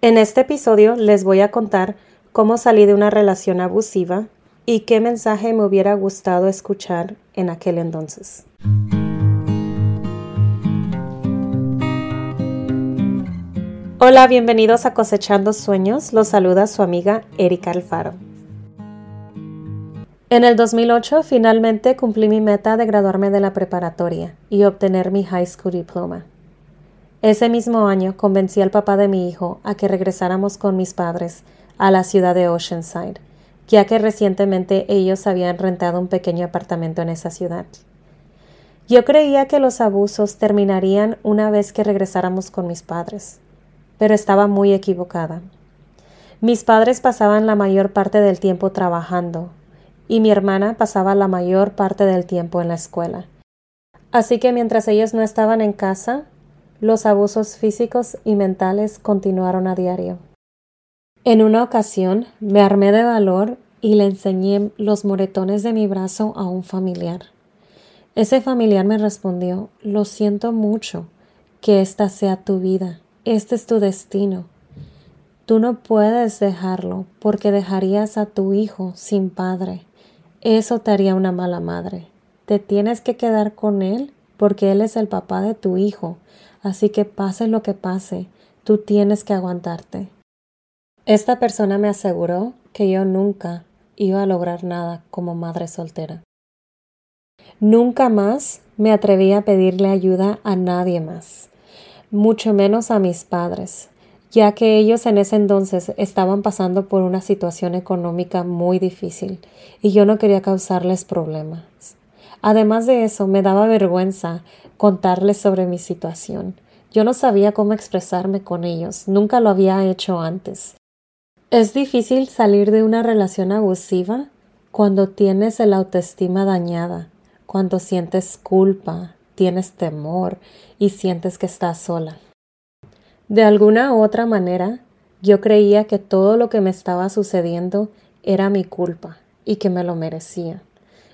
En este episodio les voy a contar cómo salí de una relación abusiva y qué mensaje me hubiera gustado escuchar en aquel entonces. Hola, bienvenidos a Cosechando Sueños. Los saluda su amiga Erika Alfaro. En el 2008 finalmente cumplí mi meta de graduarme de la preparatoria y obtener mi high school diploma. Ese mismo año convencí al papá de mi hijo a que regresáramos con mis padres a la ciudad de Oceanside, ya que recientemente ellos habían rentado un pequeño apartamento en esa ciudad. Yo creía que los abusos terminarían una vez que regresáramos con mis padres, pero estaba muy equivocada. Mis padres pasaban la mayor parte del tiempo trabajando y mi hermana pasaba la mayor parte del tiempo en la escuela. Así que mientras ellos no estaban en casa, los abusos físicos y mentales continuaron a diario. En una ocasión me armé de valor y le enseñé los moretones de mi brazo a un familiar. Ese familiar me respondió Lo siento mucho que esta sea tu vida, este es tu destino. Tú no puedes dejarlo porque dejarías a tu hijo sin padre. Eso te haría una mala madre. Te tienes que quedar con él porque él es el papá de tu hijo Así que pase lo que pase, tú tienes que aguantarte. Esta persona me aseguró que yo nunca iba a lograr nada como madre soltera. Nunca más me atreví a pedirle ayuda a nadie más, mucho menos a mis padres, ya que ellos en ese entonces estaban pasando por una situación económica muy difícil y yo no quería causarles problemas. Además de eso, me daba vergüenza contarles sobre mi situación. Yo no sabía cómo expresarme con ellos, nunca lo había hecho antes. Es difícil salir de una relación abusiva cuando tienes el autoestima dañada, cuando sientes culpa, tienes temor y sientes que estás sola. De alguna u otra manera, yo creía que todo lo que me estaba sucediendo era mi culpa y que me lo merecía.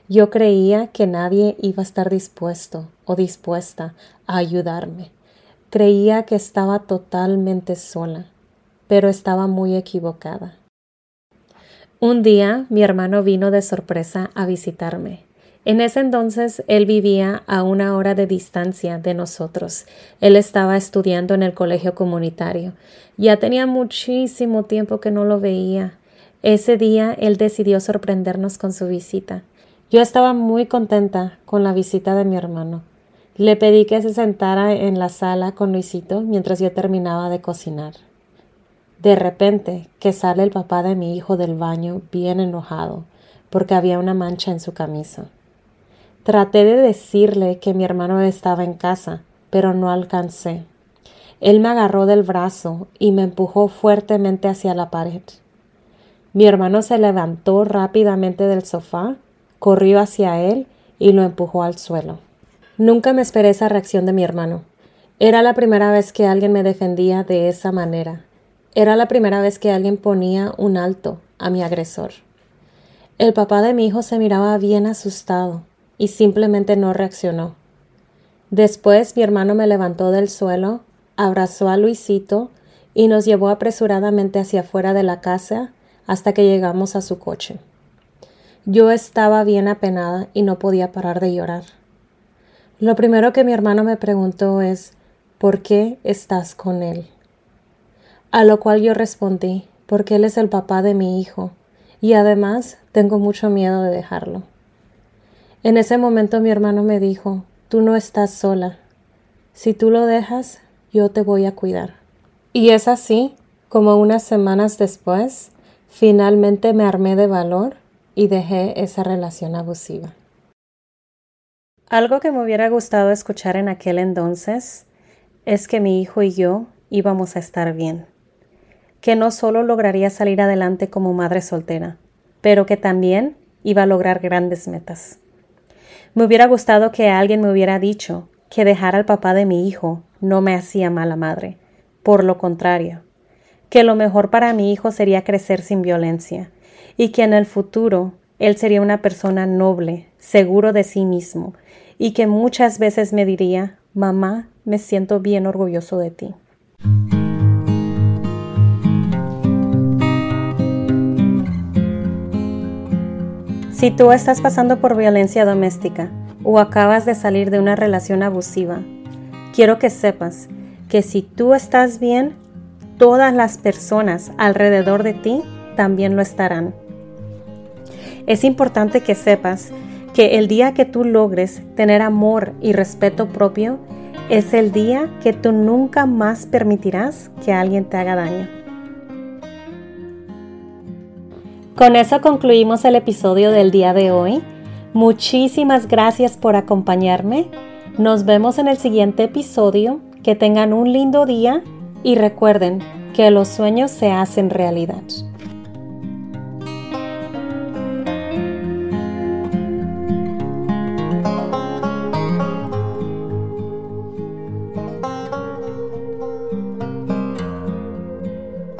Yo creía que nadie iba a estar dispuesto o dispuesta a ayudarme. Creía que estaba totalmente sola, pero estaba muy equivocada. Un día mi hermano vino de sorpresa a visitarme. En ese entonces él vivía a una hora de distancia de nosotros. Él estaba estudiando en el colegio comunitario. Ya tenía muchísimo tiempo que no lo veía. Ese día él decidió sorprendernos con su visita. Yo estaba muy contenta con la visita de mi hermano. Le pedí que se sentara en la sala con Luisito mientras yo terminaba de cocinar. De repente, que sale el papá de mi hijo del baño bien enojado porque había una mancha en su camisa. Traté de decirle que mi hermano estaba en casa, pero no alcancé. Él me agarró del brazo y me empujó fuertemente hacia la pared. Mi hermano se levantó rápidamente del sofá corrió hacia él y lo empujó al suelo. Nunca me esperé esa reacción de mi hermano. Era la primera vez que alguien me defendía de esa manera. Era la primera vez que alguien ponía un alto a mi agresor. El papá de mi hijo se miraba bien asustado y simplemente no reaccionó. Después mi hermano me levantó del suelo, abrazó a Luisito y nos llevó apresuradamente hacia afuera de la casa hasta que llegamos a su coche. Yo estaba bien apenada y no podía parar de llorar. Lo primero que mi hermano me preguntó es ¿Por qué estás con él? A lo cual yo respondí porque él es el papá de mi hijo y además tengo mucho miedo de dejarlo. En ese momento mi hermano me dijo Tú no estás sola. Si tú lo dejas, yo te voy a cuidar. Y es así como unas semanas después, finalmente me armé de valor y dejé esa relación abusiva. Algo que me hubiera gustado escuchar en aquel entonces es que mi hijo y yo íbamos a estar bien, que no solo lograría salir adelante como madre soltera, pero que también iba a lograr grandes metas. Me hubiera gustado que alguien me hubiera dicho que dejar al papá de mi hijo no me hacía mala madre, por lo contrario, que lo mejor para mi hijo sería crecer sin violencia, y que en el futuro él sería una persona noble, seguro de sí mismo, y que muchas veces me diría, mamá, me siento bien orgulloso de ti. Si tú estás pasando por violencia doméstica o acabas de salir de una relación abusiva, quiero que sepas que si tú estás bien, todas las personas alrededor de ti también lo estarán. Es importante que sepas que el día que tú logres tener amor y respeto propio es el día que tú nunca más permitirás que alguien te haga daño. Con eso concluimos el episodio del día de hoy. Muchísimas gracias por acompañarme. Nos vemos en el siguiente episodio. Que tengan un lindo día y recuerden que los sueños se hacen realidad.